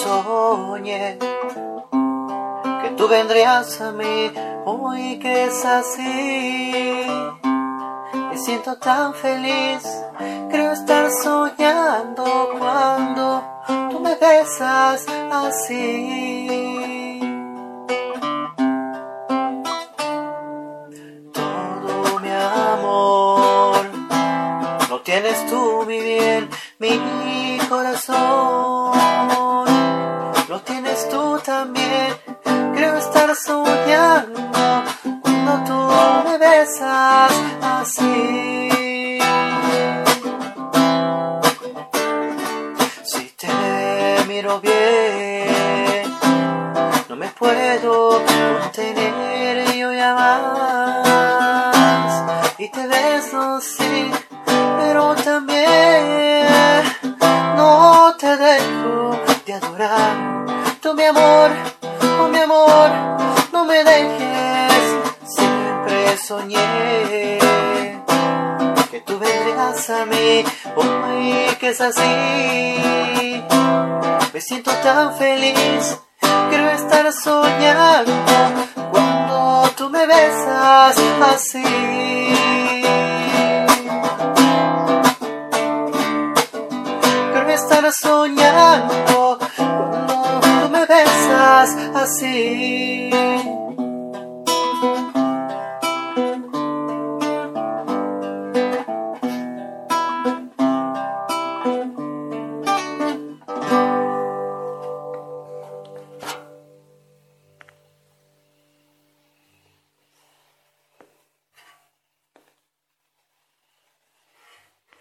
Soñé que tú vendrías a mí, hoy que es así. Me siento tan feliz, creo estar soñando cuando tú me besas así. Todo mi amor, lo tienes tú, mi bien, mi corazón, también. Creo estar soñando cuando tú me besas así. Si te miro bien, no me puedo contener yo ya más. Y te beso, sí, pero también no te dejo de adorar. Tú mi amor, oh mi amor, no me dejes. Siempre soñé que tú vendrías a mí, hoy que es así. Me siento tan feliz, quiero estar soñando cuando tú me besas así. Quiero estar soñando faz assim.